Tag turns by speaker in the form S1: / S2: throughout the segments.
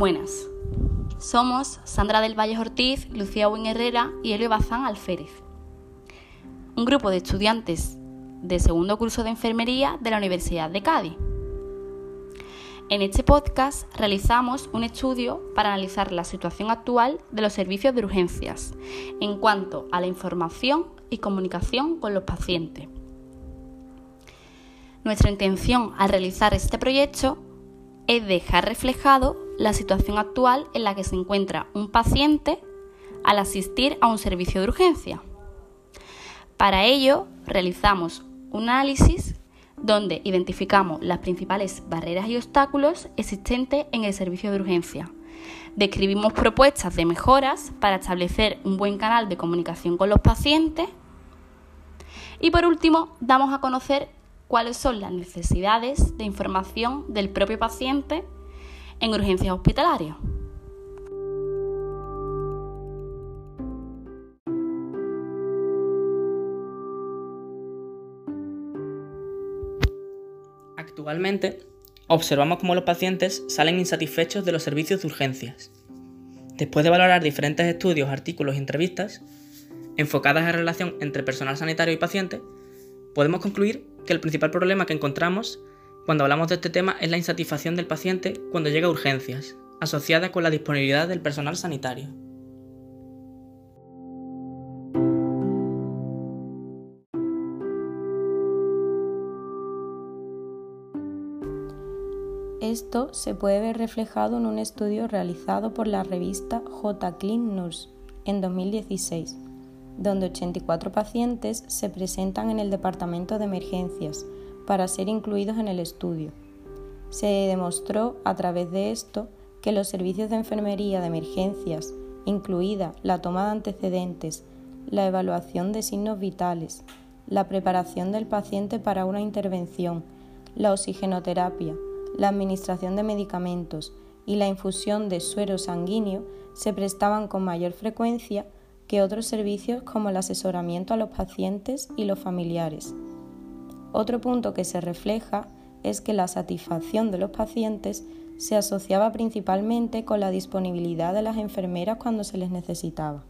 S1: Buenas. Somos Sandra del Valle Ortiz, Lucía Buen Herrera y Elio Bazán Alférez. Un grupo de estudiantes de segundo curso de enfermería de la Universidad de Cádiz. En este podcast realizamos un estudio para analizar la situación actual de los servicios de urgencias en cuanto a la información y comunicación con los pacientes. Nuestra intención al realizar este proyecto es dejar reflejado la situación actual en la que se encuentra un paciente al asistir a un servicio de urgencia. Para ello, realizamos un análisis donde identificamos las principales barreras y obstáculos existentes en el servicio de urgencia. Describimos propuestas de mejoras para establecer un buen canal de comunicación con los pacientes. Y por último, damos a conocer cuáles son las necesidades de información del propio paciente en urgencias hospitalarias.
S2: Actualmente, observamos cómo los pacientes salen insatisfechos de los servicios de urgencias. Después de valorar diferentes estudios, artículos y entrevistas, enfocadas en relación entre personal sanitario y paciente, podemos concluir que el principal problema que encontramos cuando hablamos de este tema es la insatisfacción del paciente cuando llega a urgencias, asociada con la disponibilidad del personal sanitario.
S3: Esto se puede ver reflejado en un estudio realizado por la revista J. Clean Nurse en 2016, donde 84 pacientes se presentan en el departamento de emergencias para ser incluidos en el estudio. Se demostró a través de esto que los servicios de enfermería de emergencias, incluida la toma de antecedentes, la evaluación de signos vitales, la preparación del paciente para una intervención, la oxigenoterapia, la administración de medicamentos y la infusión de suero sanguíneo se prestaban con mayor frecuencia que otros servicios como el asesoramiento a los pacientes y los familiares. Otro punto que se refleja es que la satisfacción de los pacientes se asociaba principalmente con la disponibilidad de las enfermeras cuando se les necesitaba.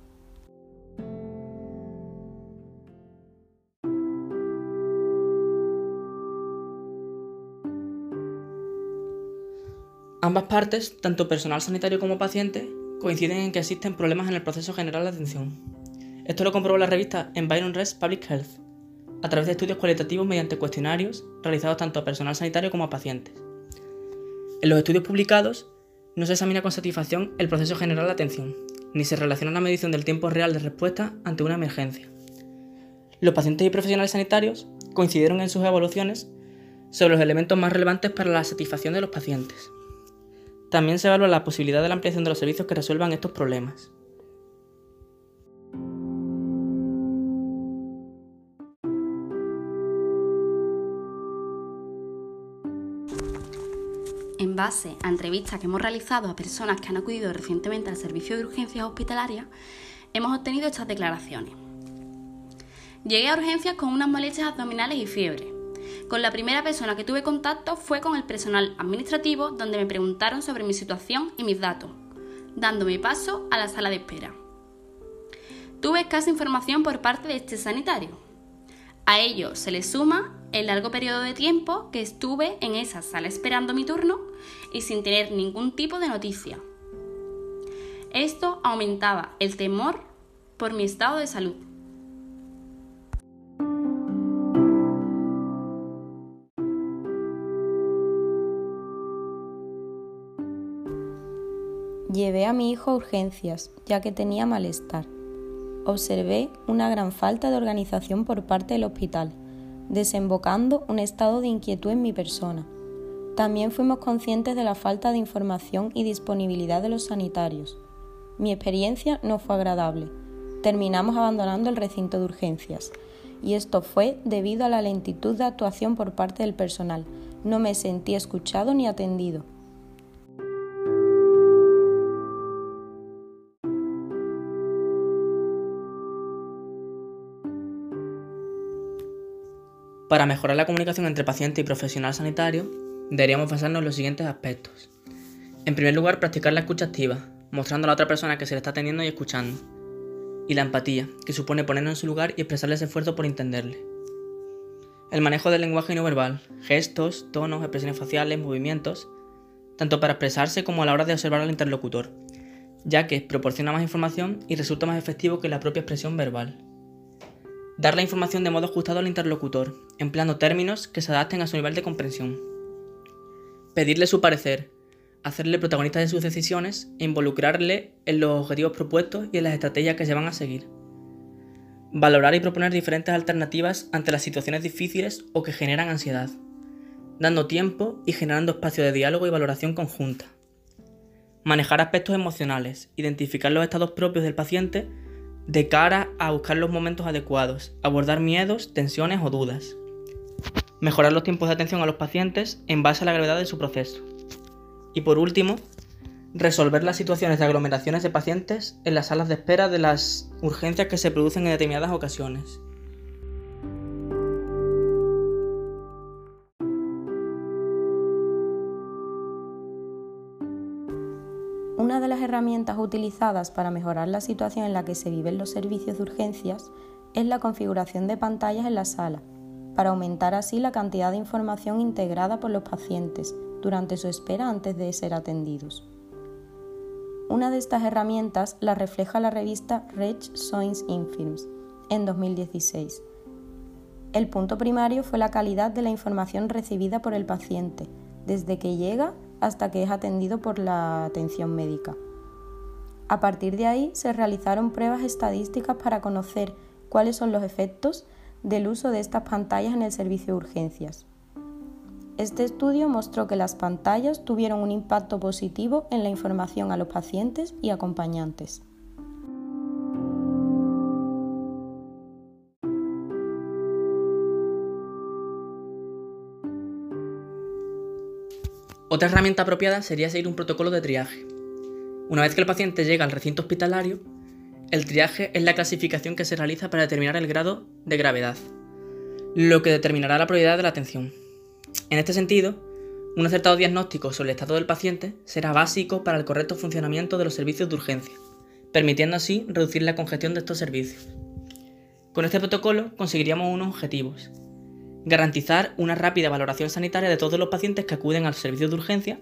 S2: Ambas partes, tanto personal sanitario como paciente, coinciden en que existen problemas en el proceso general de atención. Esto lo comprobó la revista Environment Public Health, a través de estudios cualitativos mediante cuestionarios realizados tanto a personal sanitario como a pacientes. En los estudios publicados, no se examina con satisfacción el proceso general de atención, ni se relaciona la medición del tiempo real de respuesta ante una emergencia. Los pacientes y profesionales sanitarios coincidieron en sus evaluaciones sobre los elementos más relevantes para la satisfacción de los pacientes. También se evalúa la posibilidad de la ampliación de los servicios que resuelvan estos problemas.
S1: Base a entrevistas que hemos realizado a personas que han acudido recientemente al servicio de urgencias hospitalarias, hemos obtenido estas declaraciones. Llegué a urgencias con unas molestias abdominales y fiebre. Con la primera persona que tuve contacto fue con el personal administrativo donde me preguntaron sobre mi situación y mis datos, dándome paso a la sala de espera. Tuve escasa información por parte de este sanitario. A ello se le suma el largo periodo de tiempo que estuve en esa sala esperando mi turno y sin tener ningún tipo de noticia. Esto aumentaba el temor por mi estado de salud.
S3: Llevé a mi hijo a urgencias, ya que tenía malestar. Observé una gran falta de organización por parte del hospital, desembocando un estado de inquietud en mi persona. También fuimos conscientes de la falta de información y disponibilidad de los sanitarios. Mi experiencia no fue agradable. Terminamos abandonando el recinto de urgencias. Y esto fue debido a la lentitud de actuación por parte del personal. No me sentí escuchado ni atendido.
S2: Para mejorar la comunicación entre paciente y profesional sanitario, deberíamos basarnos en los siguientes aspectos. En primer lugar, practicar la escucha activa, mostrando a la otra persona que se le está atendiendo y escuchando. Y la empatía, que supone ponernos en su lugar y expresarle esfuerzo por entenderle. El manejo del lenguaje no verbal, gestos, tonos, expresiones faciales, movimientos, tanto para expresarse como a la hora de observar al interlocutor, ya que proporciona más información y resulta más efectivo que la propia expresión verbal. Dar la información de modo ajustado al interlocutor, empleando términos que se adapten a su nivel de comprensión. Pedirle su parecer, hacerle protagonista de sus decisiones e involucrarle en los objetivos propuestos y en las estrategias que se van a seguir. Valorar y proponer diferentes alternativas ante las situaciones difíciles o que generan ansiedad, dando tiempo y generando espacio de diálogo y valoración conjunta. Manejar aspectos emocionales, identificar los estados propios del paciente de cara a buscar los momentos adecuados, abordar miedos, tensiones o dudas. Mejorar los tiempos de atención a los pacientes en base a la gravedad de su proceso. Y por último, resolver las situaciones de aglomeraciones de pacientes en las salas de espera de las urgencias que se producen en determinadas ocasiones.
S3: Una de las herramientas utilizadas para mejorar la situación en la que se viven los servicios de urgencias es la configuración de pantallas en la sala, para aumentar así la cantidad de información integrada por los pacientes durante su espera antes de ser atendidos. Una de estas herramientas la refleja la revista Reg Soins Infirms en 2016. El punto primario fue la calidad de la información recibida por el paciente, desde que llega hasta que es atendido por la atención médica. A partir de ahí se realizaron pruebas estadísticas para conocer cuáles son los efectos del uso de estas pantallas en el servicio de urgencias. Este estudio mostró que las pantallas tuvieron un impacto positivo en la información a los pacientes y acompañantes.
S2: Otra herramienta apropiada sería seguir un protocolo de triaje. Una vez que el paciente llega al recinto hospitalario, el triaje es la clasificación que se realiza para determinar el grado de gravedad, lo que determinará la prioridad de la atención. En este sentido, un acertado diagnóstico sobre el estado del paciente será básico para el correcto funcionamiento de los servicios de urgencia, permitiendo así reducir la congestión de estos servicios. Con este protocolo conseguiríamos unos objetivos. Garantizar una rápida valoración sanitaria de todos los pacientes que acuden al servicio de urgencia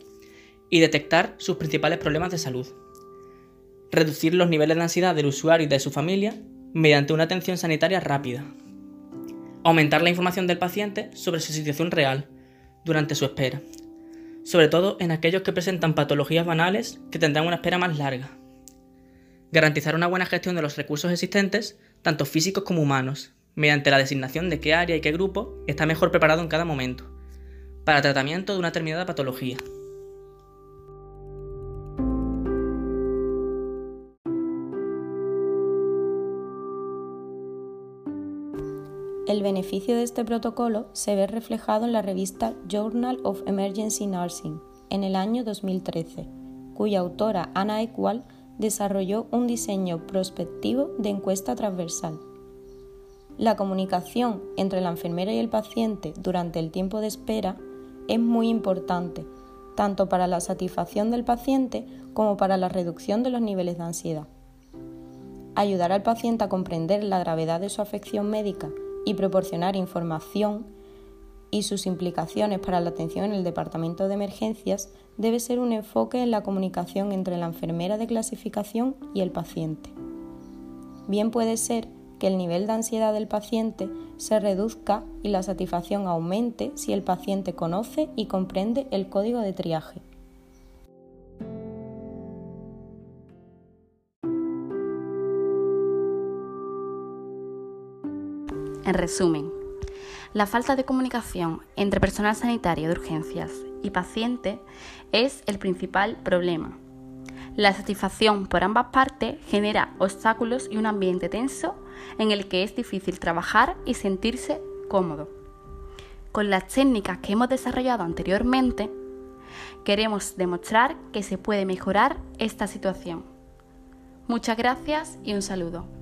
S2: y detectar sus principales problemas de salud. Reducir los niveles de ansiedad del usuario y de su familia mediante una atención sanitaria rápida. Aumentar la información del paciente sobre su situación real, durante su espera, sobre todo en aquellos que presentan patologías banales que tendrán una espera más larga. Garantizar una buena gestión de los recursos existentes, tanto físicos como humanos, mediante la designación de qué área y qué grupo está mejor preparado en cada momento, para tratamiento de una determinada patología.
S3: El beneficio de este protocolo se ve reflejado en la revista Journal of Emergency Nursing en el año 2013, cuya autora Ana Equal desarrolló un diseño prospectivo de encuesta transversal. La comunicación entre la enfermera y el paciente durante el tiempo de espera es muy importante, tanto para la satisfacción del paciente como para la reducción de los niveles de ansiedad. Ayudar al paciente a comprender la gravedad de su afección médica y proporcionar información y sus implicaciones para la atención en el departamento de emergencias debe ser un enfoque en la comunicación entre la enfermera de clasificación y el paciente. Bien puede ser que el nivel de ansiedad del paciente se reduzca y la satisfacción aumente si el paciente conoce y comprende el código de triaje.
S1: En resumen, la falta de comunicación entre personal sanitario de urgencias y paciente es el principal problema. La satisfacción por ambas partes genera obstáculos y un ambiente tenso en el que es difícil trabajar y sentirse cómodo. Con las técnicas que hemos desarrollado anteriormente, queremos demostrar que se puede mejorar esta situación. Muchas gracias y un saludo.